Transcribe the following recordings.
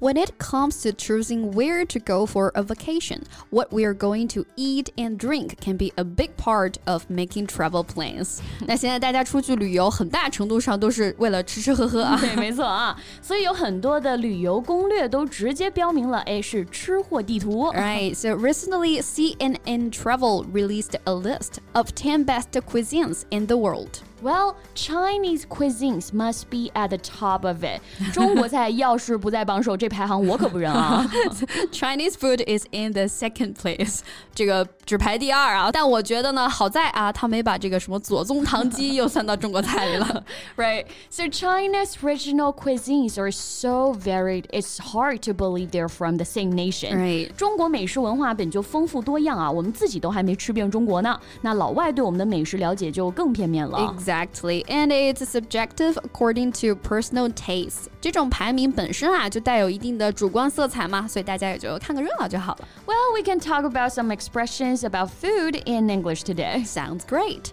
When it comes to choosing where to go for a vacation, what we are going to eat and drink can be a big part of making travel plans. 那现在大家出去旅游，很大程度上都是为了吃吃喝喝啊。对，没错啊。所以有很多的旅游攻略都直接标明了，哎，是吃货地图。Right. So recently, CNN Travel released a list of 10 best cuisines in the world. Well, Chinese cuisines must be at the top of it. 中国菜要是不在榜首，这排行我可不认啊。Chinese food is in the second place，这个只排第二啊。但我觉得呢，好在啊，他没把这个什么左宗棠鸡又算到中国菜里了。right. So China's regional cuisines are so varied, it's hard to believe they're from the same nation. Right. 中国美食文化本就丰富多样啊，我们自己都还没吃遍中国呢。那老外对我们的美食了解就更片面了。Exactly, and it's subjective according to personal taste. 这种排名本身啊就带有一定的主观色彩嘛，所以大家也就看个热闹就好了。Well, we can talk about some expressions about food in English today. Sounds great.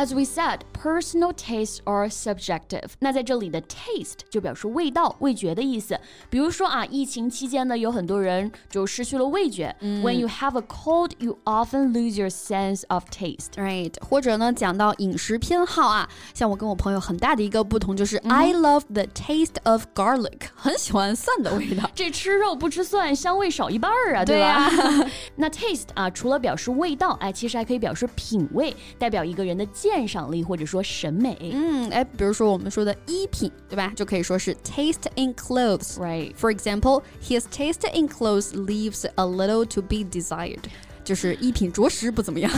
As we said, personal tastes are subjective. 那在这里的 taste 就表示味道、味觉的意思。比如说啊，疫情期间呢，有很多人就失去了味觉。When you have a cold, you often lose your sense of taste. Right，或者呢，讲到饮食偏好啊，像我跟我朋友很大的一个不同就是、I love the taste of garlic，很喜欢蒜的味道。这吃肉不吃蒜，香味少一半儿啊，对吧？那 taste 啊，除了表示味道，哎，其实还可以表示品味，代表一个人的 鉴赏力或者说审美。嗯，哎，比如说我们说的衣品，对吧？就可以说是 taste in clothes。 Right. For example, his taste in clothes leaves a little to be desired. 就是衣品着实不怎么样。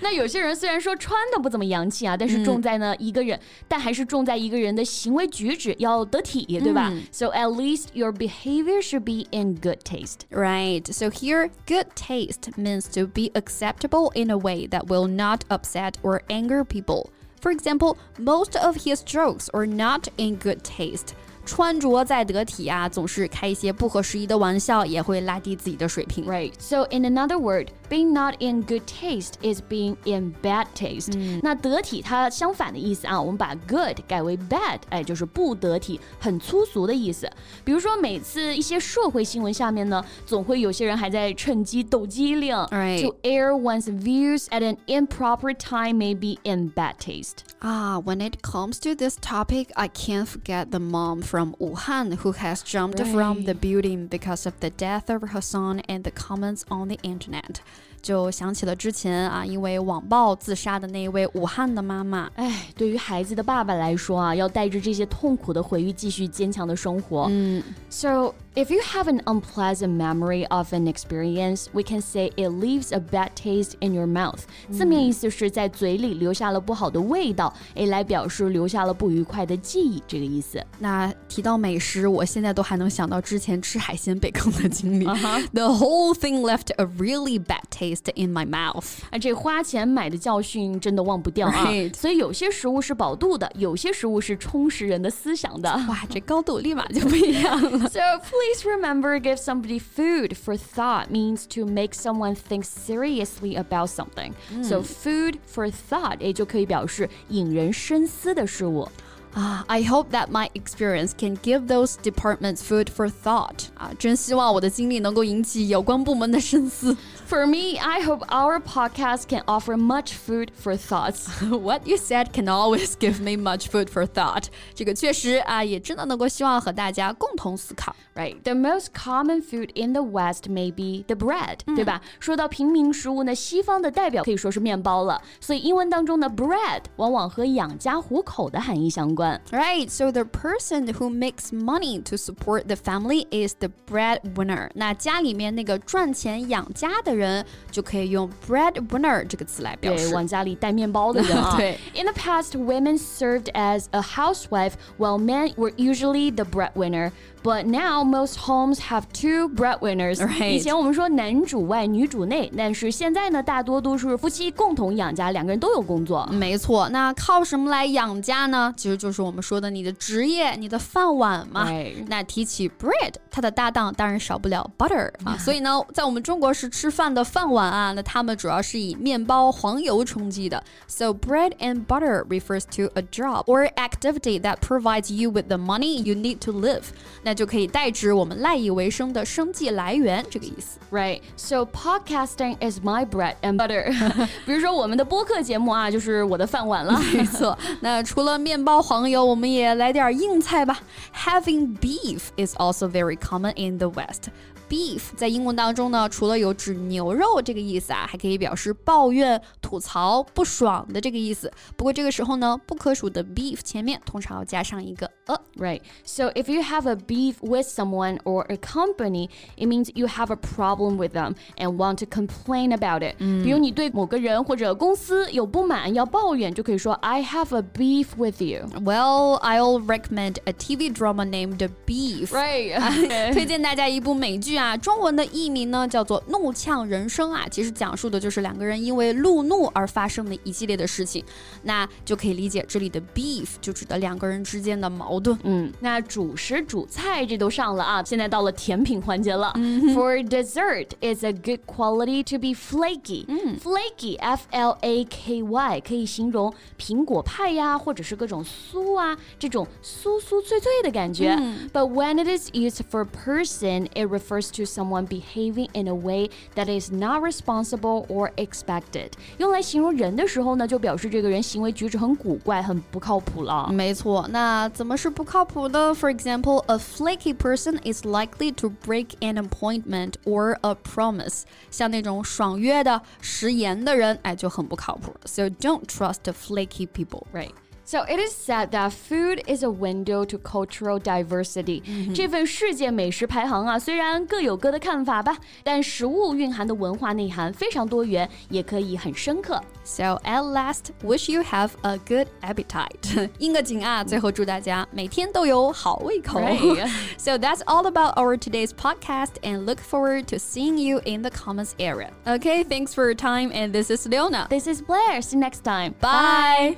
那有些人虽然说穿的不怎么洋气啊，但是重在呢一个人，但还是重在一个人的行为举止要得体，对吧、So at least your behavior should be in good taste. Right. So here, good taste means to be acceptable in a way that will not upset or anger people. For example, most of his jokes are not in good taste. 穿着再得体啊，总是开一些不合时宜的玩笑，也会拉低自己的水平。Right. So in another word, being not in good taste is being in bad taste. 那得体它相反的意思啊，我们把 good 改为 bad，哎，就是不得体、很粗俗的意思。比如说每次一些社会新闻下面呢，总会有些人还在趁机抖机灵。 Right. To air one's views at an improper time may be in bad taste. Ah, when it comes to this topic, I can't forget the mom from Wuhan who has jumped from the building because of the death of her son and the comments on the internet. 就想起了之前啊，因为网暴自杀的那一位武汉的妈妈。哎，对于孩子的爸爸来说啊，要带着这些痛苦的回忆继续坚强的生活。嗯 So if you have an unpleasant memory of an experience, we can say it leaves a bad taste in your mouth. 字面意思是在嘴里留下了不好的味道，哎，来表示留下了不愉快的记忆，这个意思。那提到美食，我现在都还能想到之前吃海鲜被坑的经历。The whole thing left a really bad taste in my mouth. 啊，这花钱买的教训真的忘不掉啊 Right 所以有些食物是饱肚的，有些食物是充实人的思想的。哇，这高度立马就不一样了。 So please remember, give somebody food for thought means to make someone think seriously about something. So food for thought 也就可以表示引人深思的事物。 啊、i hope that my experience can give those departments food for thought. 啊，真希望我的经历能够引起有关部门的深思。 For me, I hope our podcast can offer much food for thoughts. What you said can always give me much food for thought. 这个确实啊，也真的能够希望和大家共同思考。 Right, the most common food in the West may be the bread，、对吧？说到平民食物呢，西方的代表可以说是面包了。所以英文当中的 bread 往往和养家糊口的含义相关。 关。 Right, so the person who makes money to support the family is the breadwinner. 那家里面那个赚钱养家的人，就可以用 breadwinner 这个词来表对，示。往家里带面包的人啊。对 In the past, women served as a housewife, while men were usually the breadwinner. But now most homes have two breadwinners. Right. 以前我们说男主外女主内，但是现在呢，大多都是夫妻共同养家，两个人都有工作。没错，那靠什么来养家呢？其实就是我们说的你的职业、你的饭碗嘛。 Right. 那提起 bread，它的搭档当然少不了 butter 啊。所以呢，在我们中国是吃饭的饭碗啊，那他们主要是以面包、黄油充饥的。So bread and butter refers to a job or activity that provides you with the money you need to live，那 就可以代指我们赖以为生的生计来源这个意思。Right, so podcasting is my bread and butter. 比如说我们的播客节目啊，就是我的饭碗了。没错，那除了面包、黄油，我们也来点硬菜吧。Having beef is also very common in the West. Beef 在英文当中呢，除了有指牛肉这个意思啊，还可以表示抱怨、吐槽、不爽的这个意思。不过这个时候呢，不可数的 beef 前面通常要加上一个 a。 Right. So if you have a beef with someone or a company, it means you have a problem with them and want to complain about it. 比如你对某个人或者公司有不满要抱怨，就可以说 I have a beef with you. Well, I'll recommend a TV drama named Beef. Right. 推荐大家一部美剧啊，中文的译名呢叫做《怒呛人生》啊，其实讲述的就是两个人因为路怒而发生的一系列的事情，那就可以理解这里的 beef 就指的两个人之间的矛 盾。嗯，那主食主菜这都上了啊，现在到了甜品环节了。For dessert, it's a good quality to be flaky. Flaky, F L A K Y，可以形容苹果派呀，或者是各种酥啊，这种酥酥脆脆的感觉。But when it is used for person, it refers to someone behaving in a way that is not responsible or expected. 用来形容人的时候呢，就表示这个人行为举止很古怪、很不靠谱了。没错，那怎么 是不靠谱的？For example, a flaky person is likely to break an appointment or a promise。像那种爽约的、食言的人，哎，就很不靠谱。So don't trust flaky people. Right. So it is said that food is a window to cultural diversity. 这份世界美食排行啊，虽然各有各的看法吧，但食物蕴含的文化内涵非常多元，也可以很深刻。 So at last, wish you have a good appetite. 应个景啊，最后祝大家每天都有好胃口。 Right. so that's all about our today's podcast, and look forward to seeing you in the comments area. Okay, thanks for your time, and this is Leona. This is Blair. See you next time. Bye.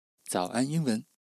早安英文。